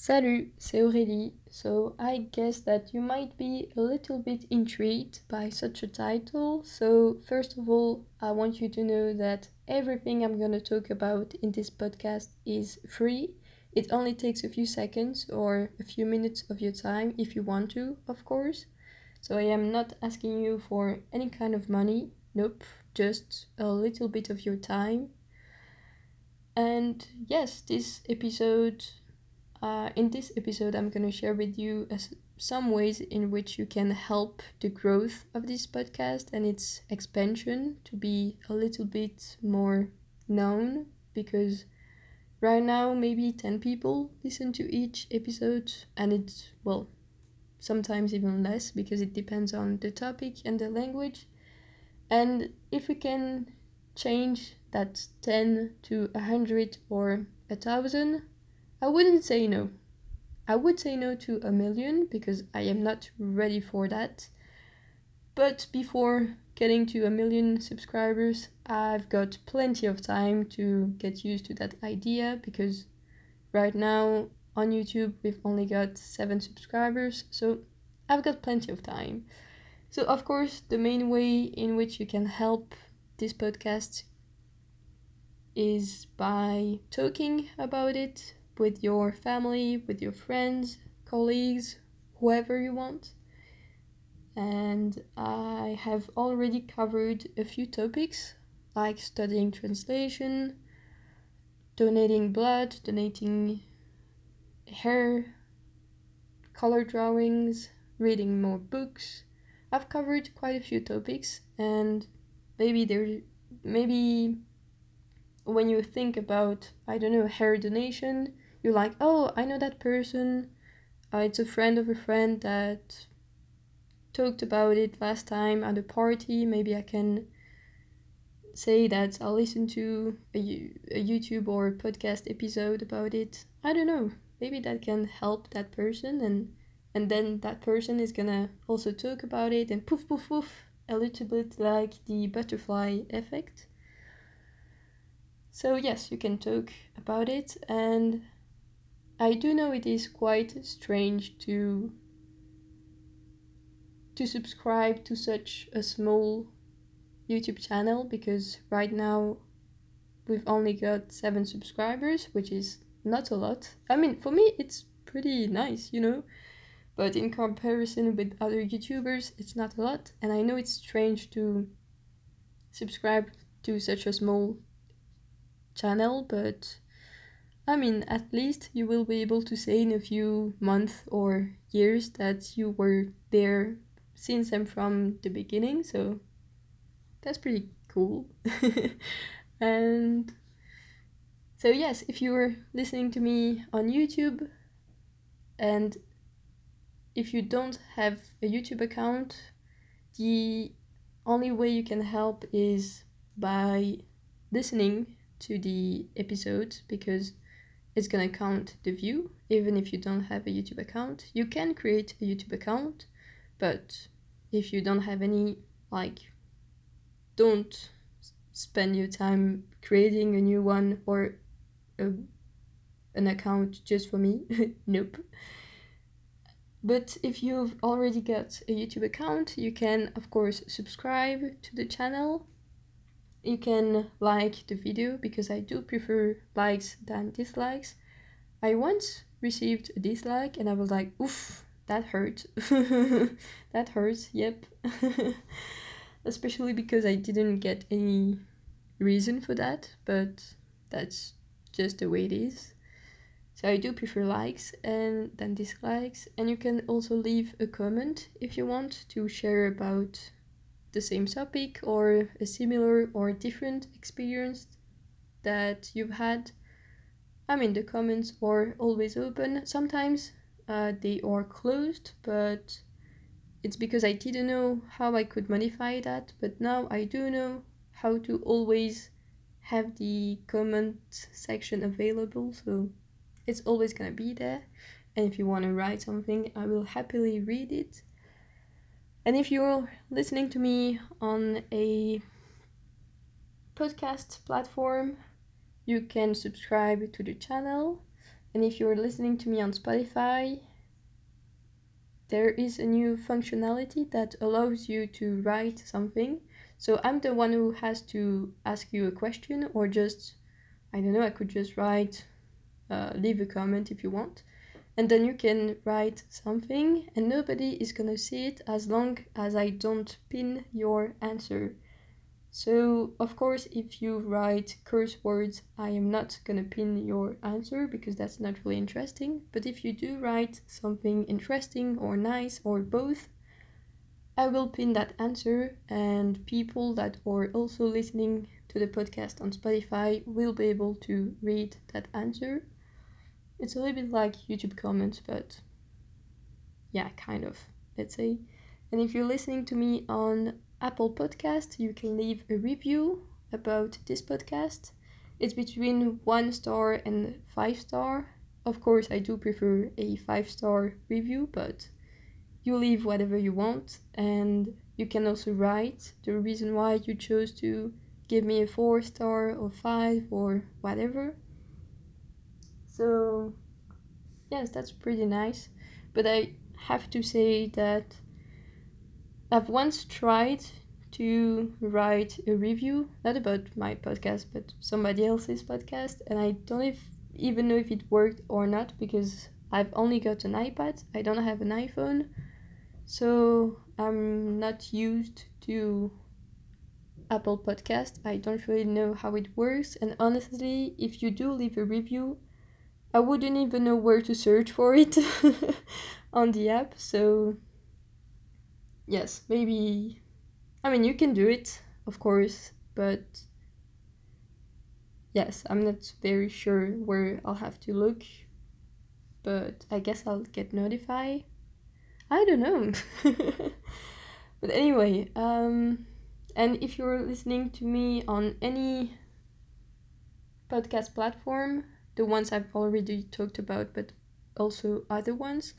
Salut, c'est Aurélie. So I guess that you might be a little bit intrigued by such a title. So, first of all, I want you to know that everything I'm going to talk about in this podcast is free. It only takes a few seconds or a few minutes of your time if you want to, of course. So, I am not asking you for any kind of money. Nope, just a little bit of your time. And yes, this episode uh, in this episode, I'm going to share with you some ways in which you can help the growth of this podcast and its expansion to be a little bit more known because right now maybe 10 people listen to each episode and it's well sometimes even less because it depends on the topic and the language. And if we can change that 10 to 100 or a thousand I wouldn't say no. I would say no to a million because I am not ready for that. But before getting to a million subscribers, I've got plenty of time to get used to that idea because right now on YouTube we've only got seven subscribers, so I've got plenty of time. So, of course, the main way in which you can help this podcast is by talking about it with your family, with your friends, colleagues, whoever you want. And I have already covered a few topics like studying translation, donating blood, donating hair, color drawings, reading more books. I've covered quite a few topics and maybe there maybe when you think about I don't know hair donation you're like, oh, I know that person. Uh, it's a friend of a friend that talked about it last time at a party. Maybe I can say that I'll listen to a, a YouTube or podcast episode about it. I don't know. Maybe that can help that person and and then that person is gonna also talk about it and poof poof poof a little bit like the butterfly effect. So yes, you can talk about it and I do know it is quite strange to to subscribe to such a small YouTube channel because right now we've only got 7 subscribers, which is not a lot. I mean, for me it's pretty nice, you know, but in comparison with other YouTubers, it's not a lot, and I know it's strange to subscribe to such a small channel, but I mean, at least you will be able to say in a few months or years that you were there since I'm from the beginning, so that's pretty cool. and so, yes, if you're listening to me on YouTube and if you don't have a YouTube account, the only way you can help is by listening to the episodes because it's gonna count the view even if you don't have a YouTube account. You can create a YouTube account, but if you don't have any, like, don't spend your time creating a new one or a, an account just for me. nope. But if you've already got a YouTube account, you can, of course, subscribe to the channel. You can like the video because I do prefer likes than dislikes. I once received a dislike and I was like, oof, that hurt. that hurts, yep. Especially because I didn't get any reason for that, but that's just the way it is. So I do prefer likes and then dislikes, and you can also leave a comment if you want to share about the same topic or a similar or different experience that you've had I mean, the comments are always open. Sometimes uh, they are closed, but it's because I didn't know how I could modify that. But now I do know how to always have the comment section available, so it's always gonna be there. And if you want to write something, I will happily read it. And if you're listening to me on a podcast platform, you can subscribe to the channel And if you're listening to me on Spotify, there is a new functionality that allows you to write something. So I'm the one who has to ask you a question, or just, I don't know, I could just write, uh, leave a comment if you want. And then you can write something, and nobody is gonna see it as long as I don't pin your answer. So, of course, if you write curse words, I am not gonna pin your answer because that's not really interesting. But if you do write something interesting or nice or both, I will pin that answer, and people that are also listening to the podcast on Spotify will be able to read that answer. It's a little bit like YouTube comments, but yeah, kind of, let's say. And if you're listening to me on Apple Podcast, you can leave a review about this podcast. It's between one star and five star. Of course, I do prefer a five star review, but you leave whatever you want, and you can also write the reason why you chose to give me a four star or five or whatever. So, yes, that's pretty nice. But I have to say that I've once tried to write a review, not about my podcast, but somebody else's podcast, and I don't if, even know if it worked or not because I've only got an iPad, I don't have an iPhone, so I'm not used to Apple Podcast. I don't really know how it works, and honestly, if you do leave a review, I wouldn't even know where to search for it on the app, so yes, maybe. I mean, you can do it, of course, but yes, I'm not very sure where I'll have to look, but I guess I'll get notified. I don't know. but anyway, um, and if you're listening to me on any podcast platform, the ones I've already talked about, but also other ones,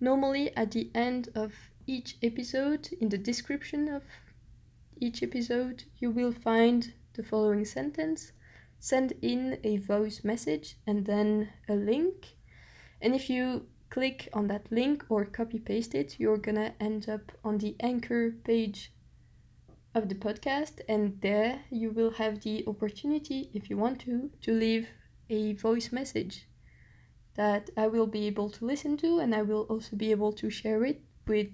normally at the end of each episode, in the description of each episode, you will find the following sentence. Send in a voice message and then a link. And if you click on that link or copy paste it, you're gonna end up on the anchor page of the podcast, and there you will have the opportunity, if you want to, to leave a voice message that I will be able to listen to, and I will also be able to share it with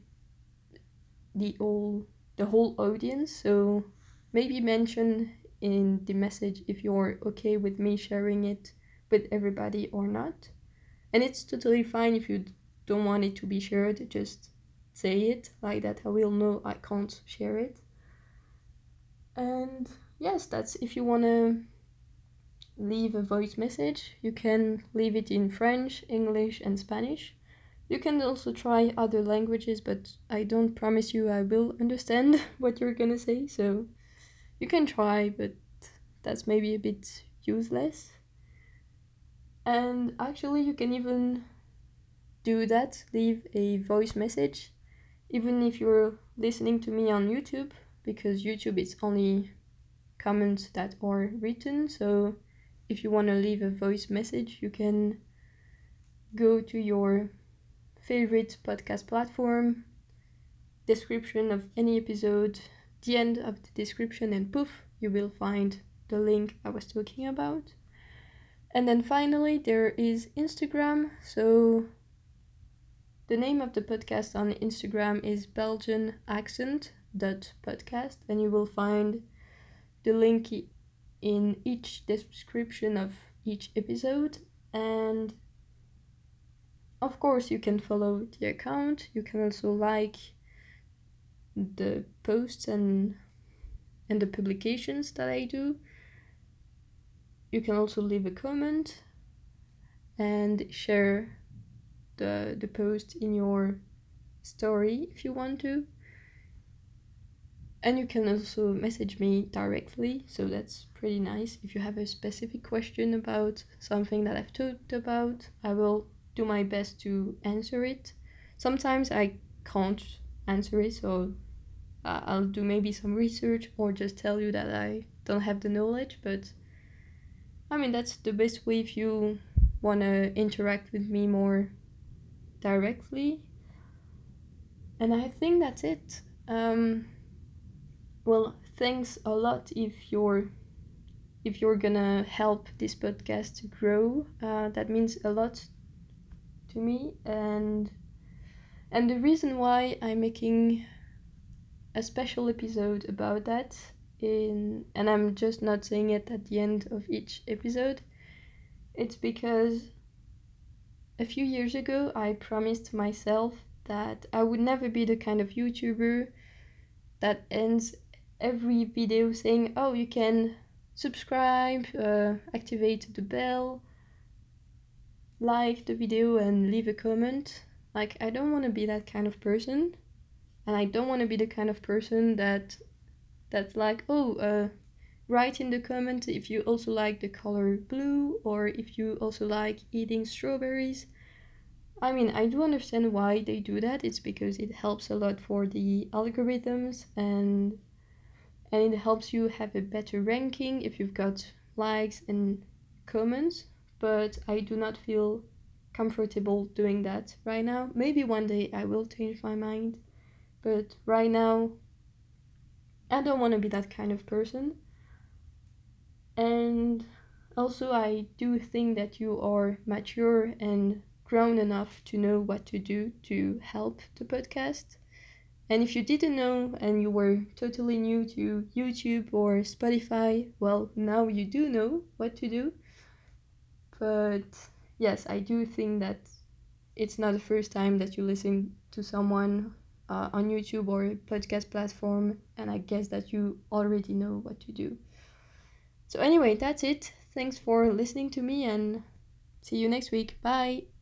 the all the whole audience. So maybe mention in the message if you're okay with me sharing it with everybody or not. And it's totally fine if you don't want it to be shared, just say it like that I will know I can't share it. And yes, that's if you want to leave a voice message, you can leave it in French, English, and Spanish. You can also try other languages, but I don't promise you I will understand what you're gonna say, so you can try, but that's maybe a bit useless. And actually, you can even do that, leave a voice message, even if you're listening to me on YouTube, because YouTube is only comments that are written, so if you want to leave a voice message, you can go to your favorite podcast platform, description of any episode, the end of the description, and poof, you will find the link I was talking about. And then finally, there is Instagram. So the name of the podcast on Instagram is Belgian Accent dot podcast, and you will find the link in each description of each episode. And of course you can follow the account. You can also like the posts and and the publications that i do. You can also leave a comment and share the the post in your story if you want to and you can also message me directly so that's pretty nice if you have a specific question about something that i've talked about i will do my best to answer it. Sometimes I can't answer it, so uh, I'll do maybe some research or just tell you that I don't have the knowledge. But I mean, that's the best way if you want to interact with me more directly. And I think that's it. Um, well, thanks a lot if you're if you're gonna help this podcast to grow. Uh, that means a lot to me, and and the reason why I'm making a special episode about that in and I'm just not saying it at the end of each episode. It's because a few years ago I promised myself that I would never be the kind of YouTuber that ends every video saying, "Oh, you can subscribe, uh, activate the bell, like the video, and leave a comment." Like, I don't want to be that kind of person, and I don't want to be the kind of person that that's like, "Oh, uh, write in the comment if you also like the color blue or if you also like eating strawberries." I mean, I do understand why they do that. It's because it helps a lot for the algorithms and and it helps you have a better ranking if you've got likes and comments. But I do not feel comfortable doing that right now. Maybe one day I will change my mind, but right now I don't want to be that kind of person. And also, I do think that you are mature and grown enough to know what to do to help the podcast. And if you didn't know and you were totally new to YouTube or Spotify, well, now you do know what to do. But yes, I do think that it's not the first time that you listen to someone uh, on YouTube or a podcast platform, and I guess that you already know what to do. So, anyway, that's it. Thanks for listening to me, and see you next week. Bye.